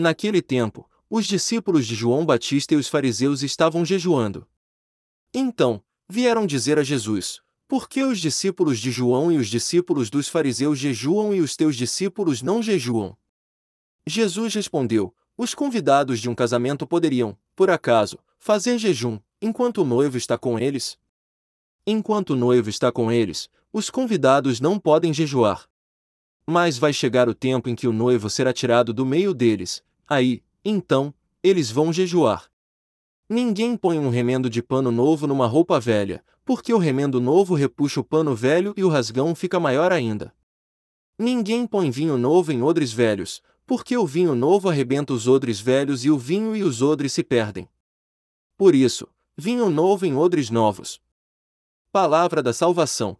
Naquele tempo, os discípulos de João Batista e os fariseus estavam jejuando. Então, vieram dizer a Jesus: Por que os discípulos de João e os discípulos dos fariseus jejuam e os teus discípulos não jejuam? Jesus respondeu: Os convidados de um casamento poderiam, por acaso, fazer jejum, enquanto o noivo está com eles? Enquanto o noivo está com eles, os convidados não podem jejuar. Mas vai chegar o tempo em que o noivo será tirado do meio deles, aí, então, eles vão jejuar. Ninguém põe um remendo de pano novo numa roupa velha, porque o remendo novo repuxa o pano velho e o rasgão fica maior ainda. Ninguém põe vinho novo em odres velhos, porque o vinho novo arrebenta os odres velhos e o vinho e os odres se perdem. Por isso, vinho novo em odres novos. Palavra da salvação.